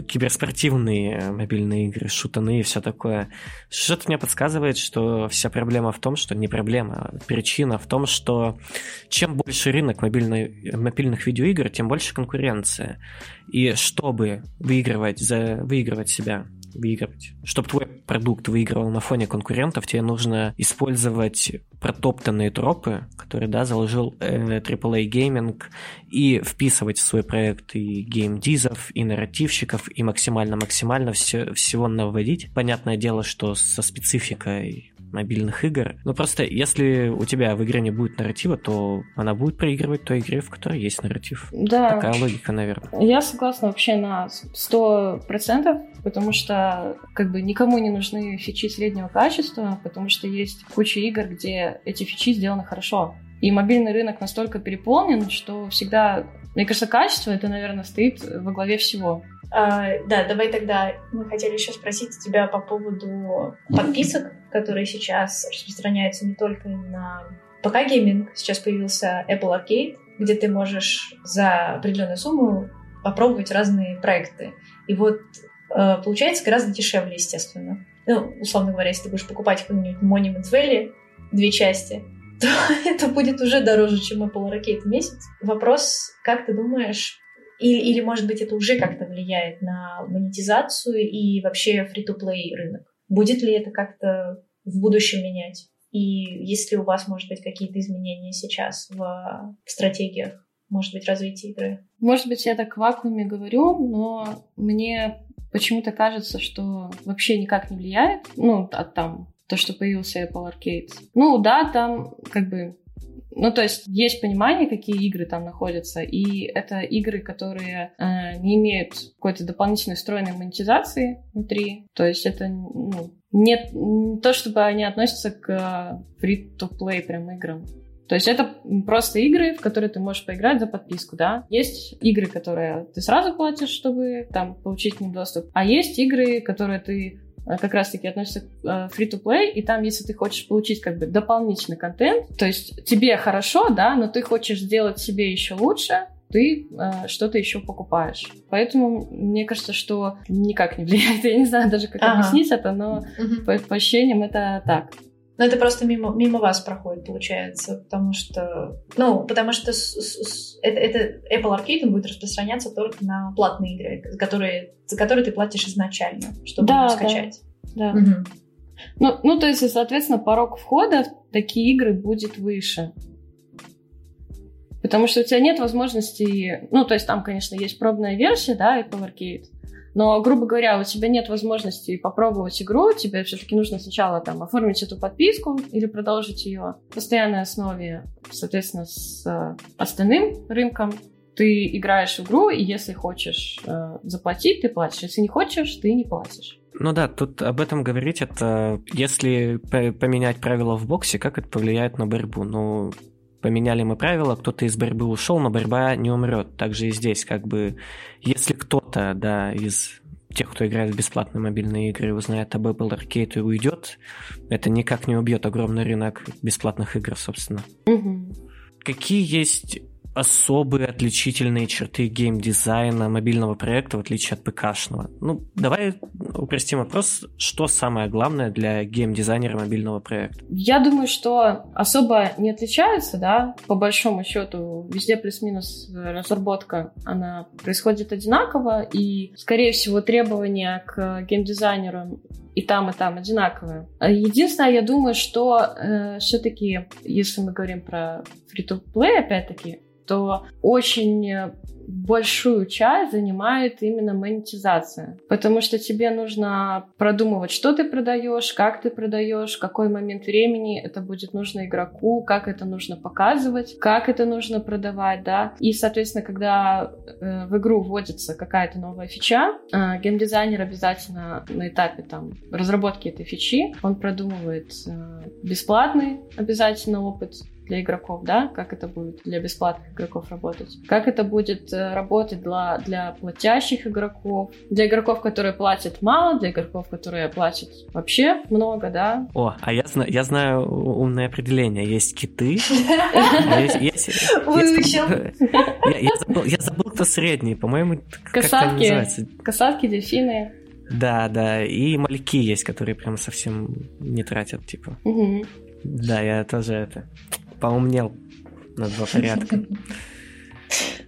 киберспортивные мобильные игры, шутаны и все такое. Что-то мне подсказывает, что вся проблема в том, что не проблема, а причина в том, что чем больше рынок мобильной, мобильных видеоигр, тем больше конкуренция. И чтобы выигрывать, за, выигрывать себя, выигрывать. Чтобы твой продукт выигрывал на фоне конкурентов, тебе нужно использовать протоптанные тропы, которые, да, заложил э, AAA гейминг, и вписывать в свой проект и геймдизов, и нарративщиков, и максимально-максимально все, всего наводить. Понятное дело, что со спецификой мобильных игр. Но просто если у тебя в игре не будет нарратива, то она будет проигрывать той игре, в которой есть нарратив. Да. Такая логика, наверное. Я согласна вообще на сто процентов, потому что как бы никому не нужны фичи среднего качества, потому что есть куча игр, где эти фичи сделаны хорошо. И мобильный рынок настолько переполнен, что всегда, мне кажется, качество это, наверное, стоит во главе всего. А, да, давай тогда мы хотели еще спросить тебя по поводу подписок, которые сейчас распространяются не только на ПК гейминг. Сейчас появился Apple Arcade, где ты можешь за определенную сумму попробовать разные проекты. И вот э, получается гораздо дешевле, естественно. Ну, условно говоря, если ты будешь покупать какой-нибудь Monument Valley, две части, то (laughs) это будет уже дороже, чем Apple Arcade в месяц. Вопрос, как ты думаешь, или, или может быть, это уже как-то влияет на монетизацию и вообще free-to-play рынок? Будет ли это как-то в будущем менять? И есть ли у вас, может быть, какие-то изменения сейчас в, в стратегиях, может быть, развития игры? Может быть, я так в вакууме говорю, но мне почему-то кажется, что вообще никак не влияет. Ну, от там то, что появился Apple Arcade. Ну, да, там как бы ну, то есть есть понимание, какие игры там находятся, и это игры, которые э, не имеют какой-то дополнительной встроенной монетизации внутри. То есть это ну, нет не то, чтобы они относятся к free-to-play прям играм. То есть это просто игры, в которые ты можешь поиграть за подписку, да. Есть игры, которые ты сразу платишь, чтобы там получить к ним доступ, а есть игры, которые ты как раз-таки относятся к э, free-to-play, и там, если ты хочешь получить как бы дополнительный контент, то есть тебе хорошо, да, но ты хочешь сделать себе еще лучше, ты э, что-то еще покупаешь. Поэтому мне кажется, что никак не влияет. (laughs) Я не знаю даже, как ага. объяснить это, но угу. по, по ощущениям это так. Но это просто мимо, мимо вас проходит, получается, потому что, ну, потому что с, с, это, это Apple Arcade будет распространяться только на платные игры, за которые, за которые ты платишь изначально, чтобы да, скачать. Да. да. Угу. Ну, ну, то есть, соответственно, порог входа в такие игры будет выше. Потому что у тебя нет возможности... Ну, то есть там, конечно, есть пробная версия, да, Apple Arcade. Но, грубо говоря, у тебя нет возможности попробовать игру, тебе все-таки нужно сначала там оформить эту подписку или продолжить ее в постоянной основе, соответственно, с э, остальным рынком. Ты играешь в игру, и если хочешь э, заплатить, ты платишь. Если не хочешь, ты не платишь. Ну да, тут об этом говорить, это если поменять правила в боксе, как это повлияет на борьбу? Ну, поменяли мы правила, кто-то из борьбы ушел, но борьба не умрет. Также и здесь, как бы, если кто-то, да, из тех, кто играет в бесплатные мобильные игры, узнает об Apple Arcade и уйдет, это никак не убьет огромный рынок бесплатных игр, собственно. Угу. Какие есть особые отличительные черты геймдизайна мобильного проекта, в отличие от ПКшного? Ну, давай упростим вопрос, что самое главное для геймдизайнера мобильного проекта? Я думаю, что особо не отличаются, да, по большому счету, везде плюс-минус разработка, она происходит одинаково, и, скорее всего, требования к геймдизайнерам и там, и там одинаковые. Единственное, я думаю, что э, все-таки, если мы говорим про free-to-play, опять-таки, то очень большую часть занимает именно монетизация. Потому что тебе нужно продумывать, что ты продаешь, как ты продаешь, какой момент времени это будет нужно игроку, как это нужно показывать, как это нужно продавать, да. И, соответственно, когда э, в игру вводится какая-то новая фича, э, геймдизайнер обязательно на этапе там разработки этой фичи, он продумывает э, бесплатный обязательно опыт, для игроков, да, как это будет для бесплатных игроков работать, как это будет э, работать для, для платящих игроков, для игроков, которые платят мало, для игроков, которые платят вообще много, да. О, а я, знаю, я знаю умное определение. Есть киты. (laughs) (laughs) Я забыл, кто средний, по-моему, Касатки. Касатки, дельфины. Да, да, и мальки есть, которые прям совсем не тратят, типа. Да, я тоже это поумнел на два порядка.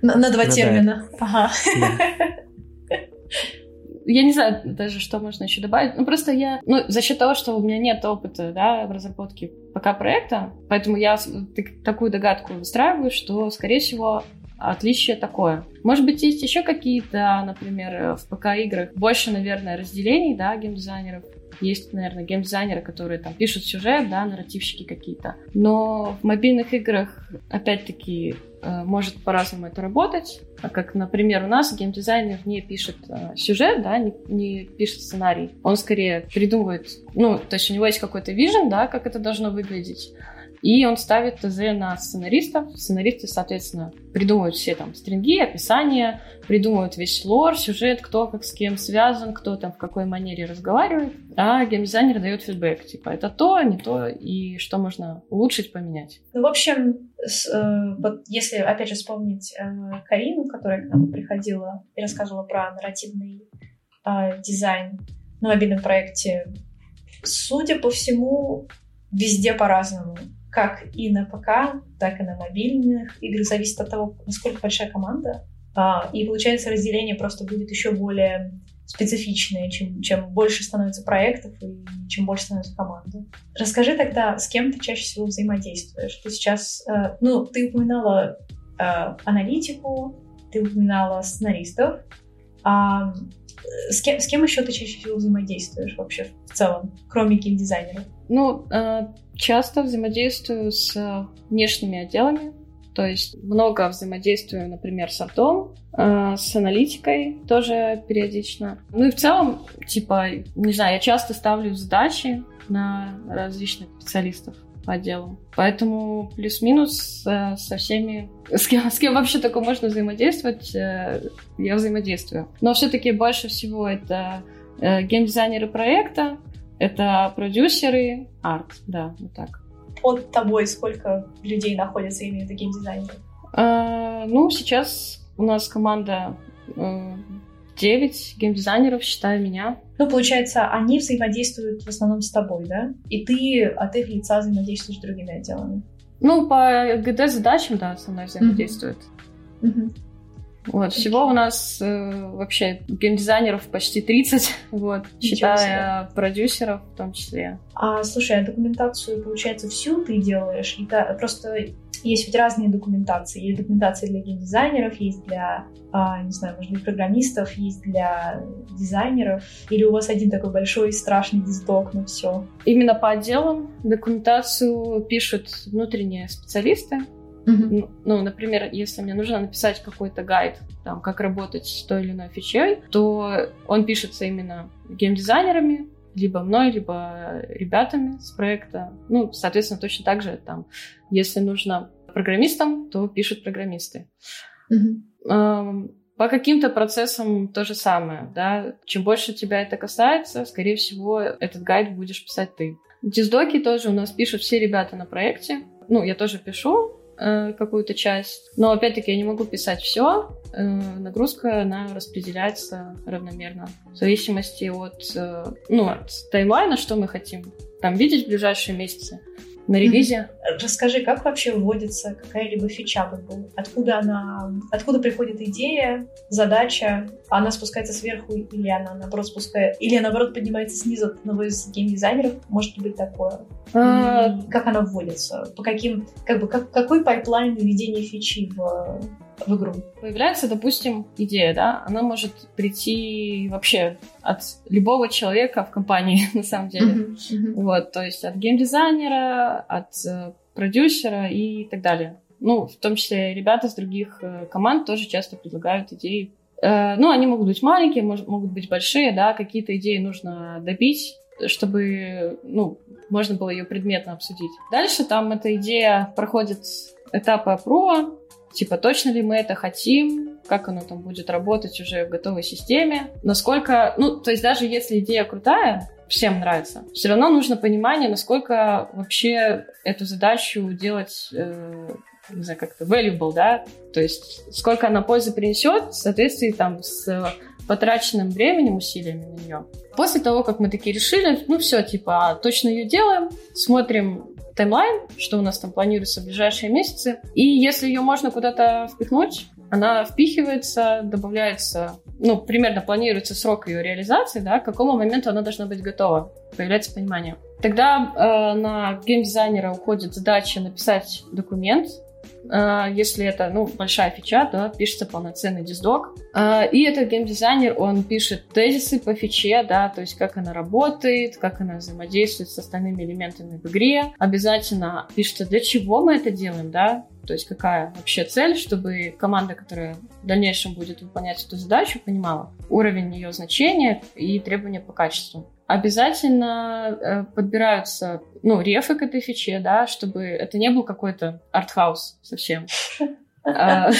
На, два ну, термина. Ага. Я не знаю даже, что можно еще добавить. Ну, просто я... Ну, за счет того, что у меня нет опыта, да, в разработке пока проекта, поэтому я такую догадку выстраиваю, что, скорее всего, отличие такое. Может быть, есть еще какие-то, например, в ПК-играх больше, наверное, разделений, да, геймдизайнеров, есть, наверное, геймдизайнеры, которые там пишут сюжет, да, нарративщики какие-то. Но в мобильных играх, опять-таки, э, может по-разному это работать. А как, например, у нас геймдизайнер не пишет э, сюжет, да, не, не пишет сценарий. Он скорее придумывает, ну, то есть у него есть какой-то вижен, да, как это должно выглядеть И он ставит ТЗ на сценаристов. Сценаристы, соответственно, придумывают все там стринги, описания, придумывают весь лор, сюжет, кто как с кем связан, кто там в какой манере разговаривает. А геймдизайнер дает фидбэк, типа, это то, не то, и что можно улучшить, поменять. Ну, в общем, с, э, вот если, опять же, вспомнить э, Карину, которая к нам приходила и рассказывала про нарративный э, дизайн на мобильном проекте, судя по всему, везде по-разному. Как и на ПК, так и на мобильных играх. Зависит от того, насколько большая команда. А, и получается, разделение просто будет еще более специфичное, чем, чем больше становится проектов и чем больше становится команда. Расскажи тогда, с кем ты чаще всего взаимодействуешь? Ты сейчас, э, ну, ты упоминала э, аналитику, ты упоминала сценаристов, а с кем, с кем еще ты чаще всего взаимодействуешь вообще в целом, кроме геймдизайнера? Ну, э, часто взаимодействую с внешними отделами, то есть много взаимодействую, например, с артом, э, с аналитикой тоже периодично. Ну и в целом, типа, не знаю, я часто ставлю задачи на различных специалистов по отделу. Поэтому плюс-минус э, со всеми, с кем, с кем вообще только можно взаимодействовать, э, я взаимодействую. Но все-таки больше всего это э, геймдизайнеры проекта, это продюсеры, арт, да, вот так. Под тобой сколько людей находится именно геймдизайнеры? Э, ну, сейчас у нас команда э, 9 геймдизайнеров, считая меня. Ну, получается, они взаимодействуют в основном с тобой, да? И ты от их лица взаимодействуешь с другими отделами? Ну, по ГД-задачам, да, со мной взаимодействует. Mm-hmm. Вот, всего у нас э, вообще геймдизайнеров почти 30, (laughs) вот, считая продюсеров в том числе. А, слушай, а документацию, получается, всю ты делаешь? И та, просто есть ведь разные документации. Есть документация для геймдизайнеров, есть для, а, не знаю, может быть, программистов, есть для дизайнеров. Или у вас один такой большой страшный диздок на все? Именно по отделам документацию пишут внутренние специалисты. Mm-hmm. Ну, например, если мне нужно написать какой-то гайд, там, как работать с той или иной фичей, то он пишется именно геймдизайнерами, либо мной, либо ребятами с проекта. Ну, соответственно, точно так же там, если нужно программистам, то пишут программисты. Mm-hmm. По каким-то процессам то же самое, да. Чем больше тебя это касается, скорее всего, этот гайд будешь писать ты. Диздоки тоже у нас пишут все ребята на проекте. Ну, я тоже пишу, Э, какую-то часть. Но опять-таки я не могу писать все. Э, нагрузка она распределяется равномерно в зависимости от, э, ну, от таймлайна, что мы хотим там видеть в ближайшие месяцы на релизе. Расскажи, как вообще вводится какая-либо фича? Как бы, откуда она, откуда приходит идея, задача? Она спускается сверху или она наоборот спускает, или наоборот поднимается снизу от одного из геймдизайнеров? Может быть такое? А... Как она вводится? По каким, как бы, как, какой пайплайн введения фичи в в игру. Появляется, допустим, идея, да, она может прийти вообще от любого человека в компании, (laughs) на самом деле. Uh-huh, uh-huh. Вот, то есть от геймдизайнера, от э, продюсера и так далее. Ну, в том числе ребята с других э, команд тоже часто предлагают идеи. Э, ну, они могут быть маленькие, могут быть большие, да, какие-то идеи нужно добить, чтобы, ну, можно было ее предметно обсудить. Дальше там эта идея проходит этапы опрова, Типа, точно ли мы это хотим? Как оно там будет работать уже в готовой системе? Насколько... Ну, то есть даже если идея крутая, всем нравится, все равно нужно понимание, насколько вообще эту задачу делать... Э, не знаю, как-то valuable, да, то есть сколько она пользы принесет в соответствии там с потраченным временем, усилиями на нее. После того, как мы такие решили, ну все, типа, точно ее делаем, смотрим таймлайн, что у нас там планируется в ближайшие месяцы. И если ее можно куда-то впихнуть, она впихивается, добавляется, ну, примерно планируется срок ее реализации, да, к какому моменту она должна быть готова, появляется понимание. Тогда э, на геймдизайнера уходит задача написать документ, если это ну, большая фича, то пишется полноценный диздок. Uh, и этот геймдизайнер, он пишет тезисы по фиче, да, то есть как она работает, как она взаимодействует с остальными элементами в игре. Обязательно пишется, для чего мы это делаем, да, то есть какая вообще цель, чтобы команда, которая в дальнейшем будет выполнять эту задачу, понимала уровень ее значения и требования по качеству. Обязательно э, подбираются, ну, рефы к этой фиче, да, чтобы это не был какой-то артхаус совсем. А,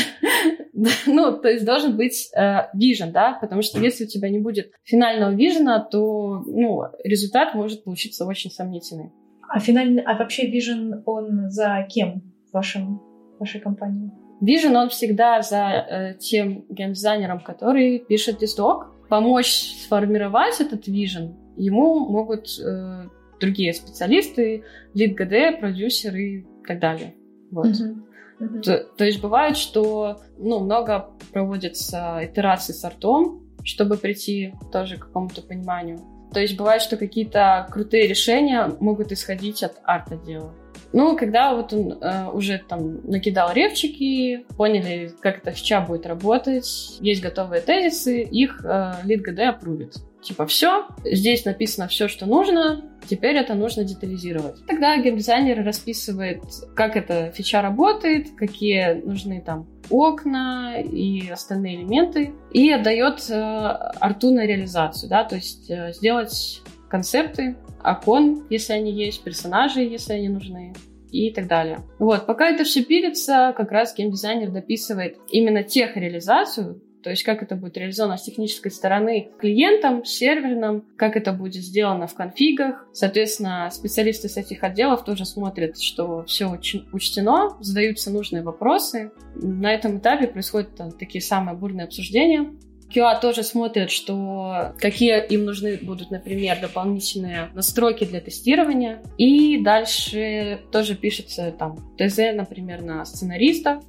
ну, то есть должен быть вижен, да, потому что если у тебя не будет финального вижена, то, ну, результат может получиться очень сомнительный. А финальный, а вообще Vision, он за кем в вашем, вашей компании? Vision, он всегда за э, тем геймдизайнером, который пишет дисток. Помочь сформировать этот Vision ему могут э, другие специалисты, лид ГД, продюсеры и так далее. Вот. Uh-huh. Uh-huh. То, то есть бывает, что ну, много проводится итераций с артом, чтобы прийти тоже к какому-то пониманию. То есть бывает, что какие-то крутые решения могут исходить от арт-отдела. Ну, когда вот он э, уже там накидал ревчики, поняли, как эта фича будет работать, есть готовые тезисы, их э, лид ГД опрувит. Типа, все, здесь написано все, что нужно, теперь это нужно детализировать. Тогда геймдизайнер расписывает, как эта фича работает, какие нужны там окна и остальные элементы, и отдает э, арту на реализацию, да, то есть э, сделать концепты, окон, если они есть, персонажи, если они нужны, и так далее. Вот, пока это все пилится, как раз геймдизайнер дописывает именно тех реализацию, то есть как это будет реализовано с технической стороны клиентам, серверным, как это будет сделано в конфигах. Соответственно, специалисты с этих отделов тоже смотрят, что все учтено, задаются нужные вопросы. На этом этапе происходят такие самые бурные обсуждения. QA тоже смотрят, что какие им нужны будут, например, дополнительные настройки для тестирования. И дальше тоже пишется там ТЗ, например, на сценаристов,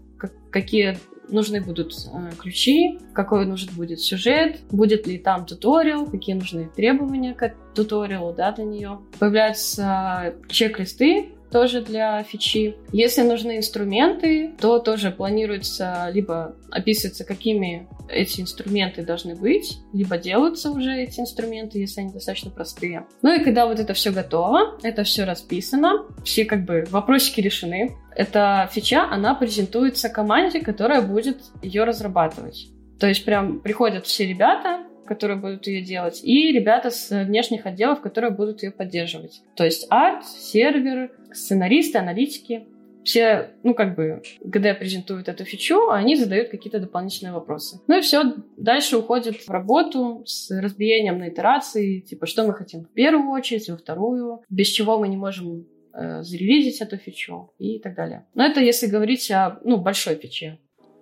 какие нужны будут э, ключи, какой нужен будет сюжет, будет ли там туториал, какие нужны требования к туториалу, да, для нее. Появляются чек-листы, тоже для фичи. Если нужны инструменты, то тоже планируется либо описывается, какими эти инструменты должны быть, либо делаются уже эти инструменты, если они достаточно простые. Ну и когда вот это все готово, это все расписано, все как бы вопросики решены, эта фича, она презентуется команде, которая будет ее разрабатывать. То есть прям приходят все ребята, которые будут ее делать, и ребята с внешних отделов, которые будут ее поддерживать. То есть арт, сервер, сценаристы, аналитики. Все, ну, как бы, ГД презентуют эту фичу, а они задают какие-то дополнительные вопросы. Ну и все, дальше уходит в работу с разбиением на итерации, типа, что мы хотим в первую очередь, во вторую, без чего мы не можем э, зарелизить эту фичу и так далее. Но это если говорить о, ну, большой фиче.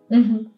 Угу.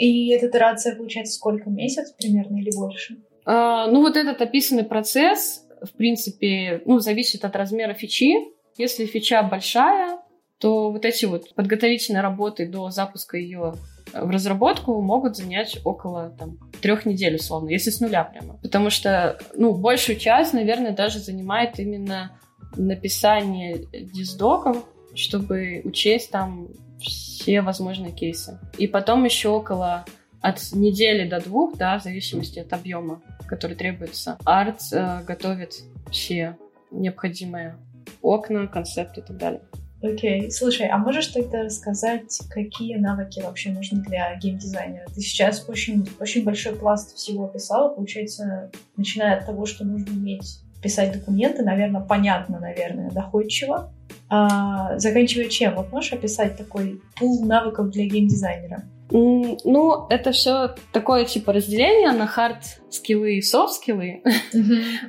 И эта итерация получается сколько? Месяц примерно или больше? А, ну, вот этот описанный процесс, в принципе, ну, зависит от размера фичи. Если фича большая, то вот эти вот подготовительные работы до запуска ее в разработку могут занять около там, трех недель, условно, если с нуля прямо. Потому что, ну, большую часть, наверное, даже занимает именно написание диздоков, чтобы учесть там все возможные кейсы. И потом еще около от недели до двух, да, в зависимости от объема, который требуется, арт э, готовит все необходимые окна, концепты и так далее. Окей, okay. слушай, а можешь тогда рассказать, какие навыки вообще нужны для геймдизайнера? Ты сейчас очень, очень большой пласт всего описала, получается, начиная от того, что нужно уметь писать документы, наверное, понятно, наверное, доходчиво, а, заканчивая чем? Вот можешь описать такой пул навыков для геймдизайнера? Ну, это все такое типа разделение на хард-скиллы и софт-скиллы.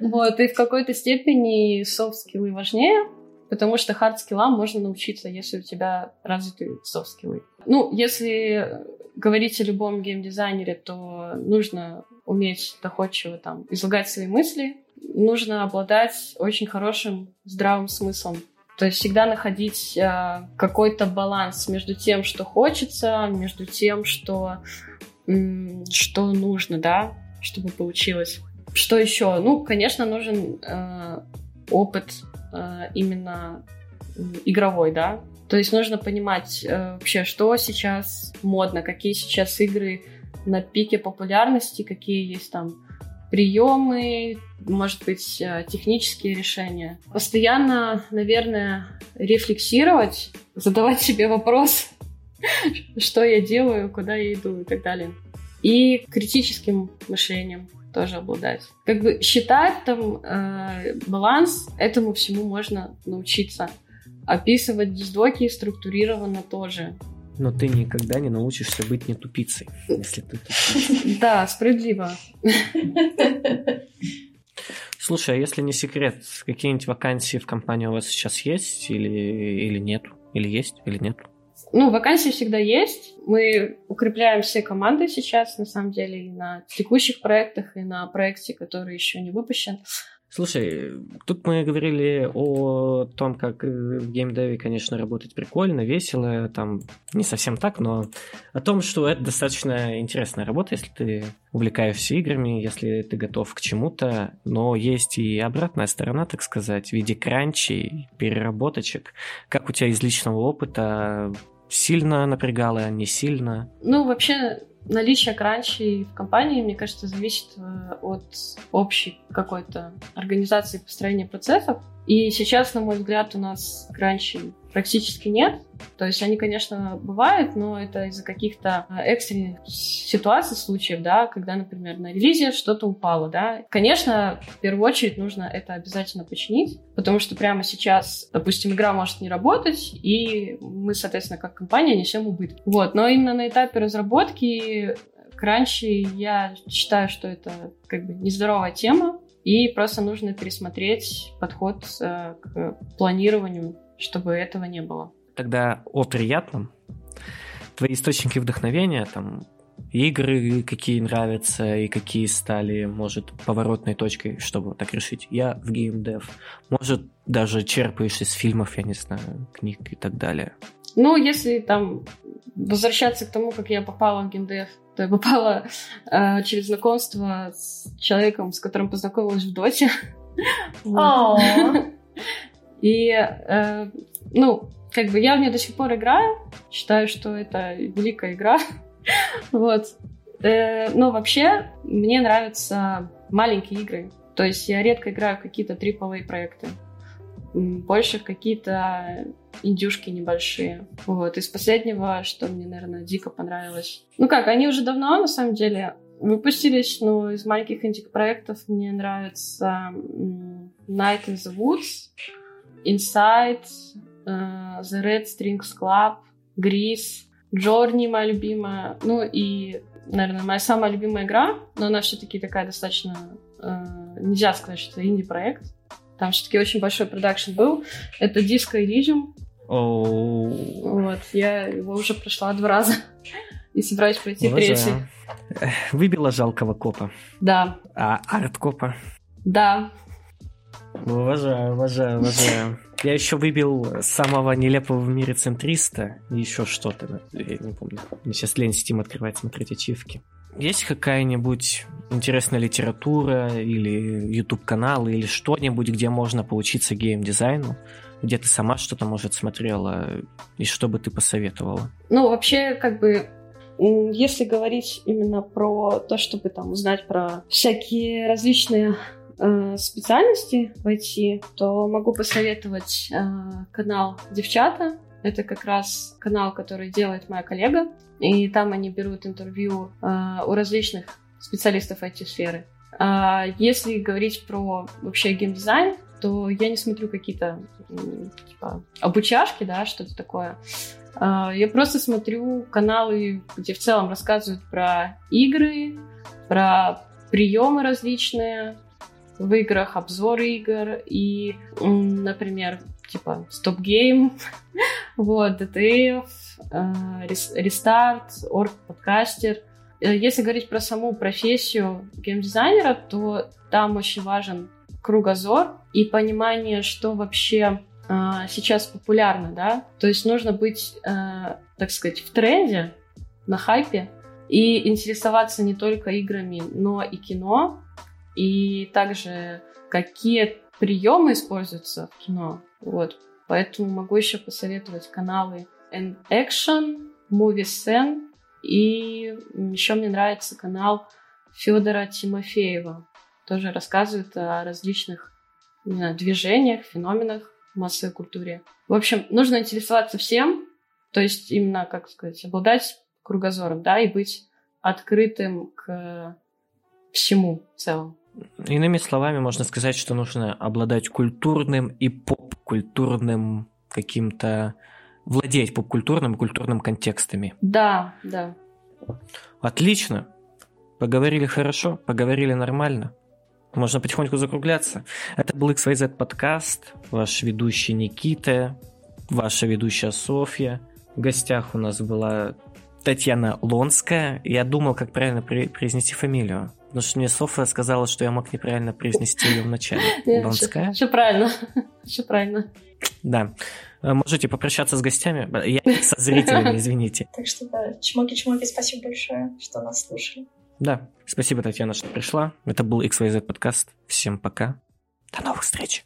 Вот, и в какой-то степени софт-скиллы важнее, потому что хард-скиллам можно научиться, если у тебя развиты софт-скиллы. Ну, если говорить о любом геймдизайнере, то нужно уметь доходчиво там излагать свои мысли, нужно обладать очень хорошим здравым смыслом то есть всегда находить э, какой-то баланс между тем, что хочется, между тем, что, м, что нужно, да, чтобы получилось. Что еще? Ну, конечно, нужен э, опыт э, именно игровой, да. То есть нужно понимать э, вообще, что сейчас модно, какие сейчас игры на пике популярности, какие есть там приемы, может быть, э, технические решения. Постоянно, наверное, рефлексировать, задавать себе вопрос, (laughs) что я делаю, куда я иду и так далее. И критическим мышлением тоже обладать. Как бы считать там э, баланс, этому всему можно научиться. Описывать диздоки структурированно тоже. Но ты никогда не научишься быть не тупицей, если ты тупица. Да, справедливо. Слушай, а если не секрет, какие-нибудь вакансии в компании у вас сейчас есть или, или нет? Или есть, или нет? Ну, вакансии всегда есть. Мы укрепляем все команды сейчас, на самом деле, и на текущих проектах, и на проекте, который еще не выпущен. Слушай, тут мы говорили о том, как в геймдеве, конечно, работать прикольно, весело, там не совсем так, но о том, что это достаточно интересная работа, если ты увлекаешься играми, если ты готов к чему-то, но есть и обратная сторона, так сказать, в виде кранчей, переработочек. Как у тебя из личного опыта сильно напрягало, не сильно? Ну, вообще, наличие кранчей в компании, мне кажется, зависит э, от общей какой-то организации построения процессов. И сейчас, на мой взгляд, у нас кранчей практически нет. То есть они, конечно, бывают, но это из-за каких-то э, экстренных ситуаций, случаев, да, когда, например, на релизе что-то упало, да. Конечно, в первую очередь нужно это обязательно починить, потому что прямо сейчас, допустим, игра может не работать, и мы, соответственно, как компания несем убытки. Вот, но именно на этапе разработки кранчи я считаю, что это как бы нездоровая тема, и просто нужно пересмотреть подход э, к планированию, чтобы этого не было. Тогда о приятном. Твои источники вдохновения, там, игры, какие нравятся и какие стали, может, поворотной точкой, чтобы так решить. Я в геймдев. Может, даже черпаешь из фильмов, я не знаю, книг и так далее. Ну, если там возвращаться к тому, как я попала в геймдев, то я попала э, через знакомство с человеком, с которым познакомилась в Доте. (laughs) И, э, ну, как бы я в нее до сих пор играю, считаю, что это великая игра. (laughs) вот. Э, но вообще мне нравятся маленькие игры. То есть я редко играю в какие-то AAA проекты. Больше в какие-то индюшки небольшие. Вот. Из последнего, что мне, наверное, дико понравилось. Ну как, они уже давно, на самом деле, выпустились, но из маленьких инди-проектов мне нравится Night in the Woods, Inside, uh, The Red Strings Club, Grease, Journey моя любимая, ну и, наверное, моя самая любимая игра, но она все-таки такая достаточно, uh, нельзя сказать, что это инди-проект, там все-таки очень большой продакшн был, это Disco Elysium, Oh. Вот, я его уже прошла два раза (laughs) и собираюсь пройти Уважаю. третий. Выбила жалкого копа. Да. А арт-копа? Да. Уважаю, уважаю, уважаю. Я еще выбил самого нелепого в мире центриста и еще что-то. Я не помню. Мне сейчас лень Steam открывать, смотреть ачивки. Есть какая-нибудь интересная литература или YouTube-канал или что-нибудь, где можно поучиться геймдизайну? где ты сама что-то, может, смотрела, и что бы ты посоветовала? Ну, вообще, как бы, если говорить именно про то, чтобы там узнать про всякие различные э, специальности в IT, то могу посоветовать э, канал «Девчата». Это как раз канал, который делает моя коллега, и там они берут интервью э, у различных специалистов IT-сферы. А если говорить про вообще геймдизайн, то я не смотрю какие-то типа, обучашки, да, что-то такое. А, я просто смотрю каналы, где в целом рассказывают про игры, про приемы различные в играх, обзоры игр и, например, типа Stop Game, (laughs) вот, DTF, Restart, Org Podcaster. Если говорить про саму профессию геймдизайнера, то там очень важен кругозор и понимание, что вообще э, сейчас популярно, да. То есть нужно быть, э, так сказать, в тренде, на хайпе и интересоваться не только играми, но и кино, и также какие приемы используются в кино. Вот. Поэтому могу еще посоветовать каналы N-Action, Movie Sen, и еще мне нравится канал Федора Тимофеева тоже рассказывает о различных знаю, движениях, феноменах в массовой культуре. В общем, нужно интересоваться всем, То есть именно, как сказать, обладать кругозором, да, и быть открытым к всему в целом. Иными словами, можно сказать, что нужно обладать культурным и поп-культурным каким-то... владеть поп-культурным и культурным контекстами. Да, да. Отлично. Поговорили хорошо, поговорили нормально. Можно потихоньку закругляться. Это был XYZ подкаст, ваш ведущий Никита, ваша ведущая Софья. В гостях у нас была Татьяна Лонская. Я думал, как правильно произнести фамилию. Потому что мне Софья сказала, что я мог неправильно произнести ее в начале. (laughs) Лонская? Все правильно. (laughs) Все правильно. Да. Можете попрощаться с гостями. Я со зрителями, (laughs) извините. Так что да, чмоки-чмоки, спасибо большое, что нас слушали. Да, спасибо, Татьяна, что пришла. Это был XYZ подкаст. Всем пока. До новых встреч.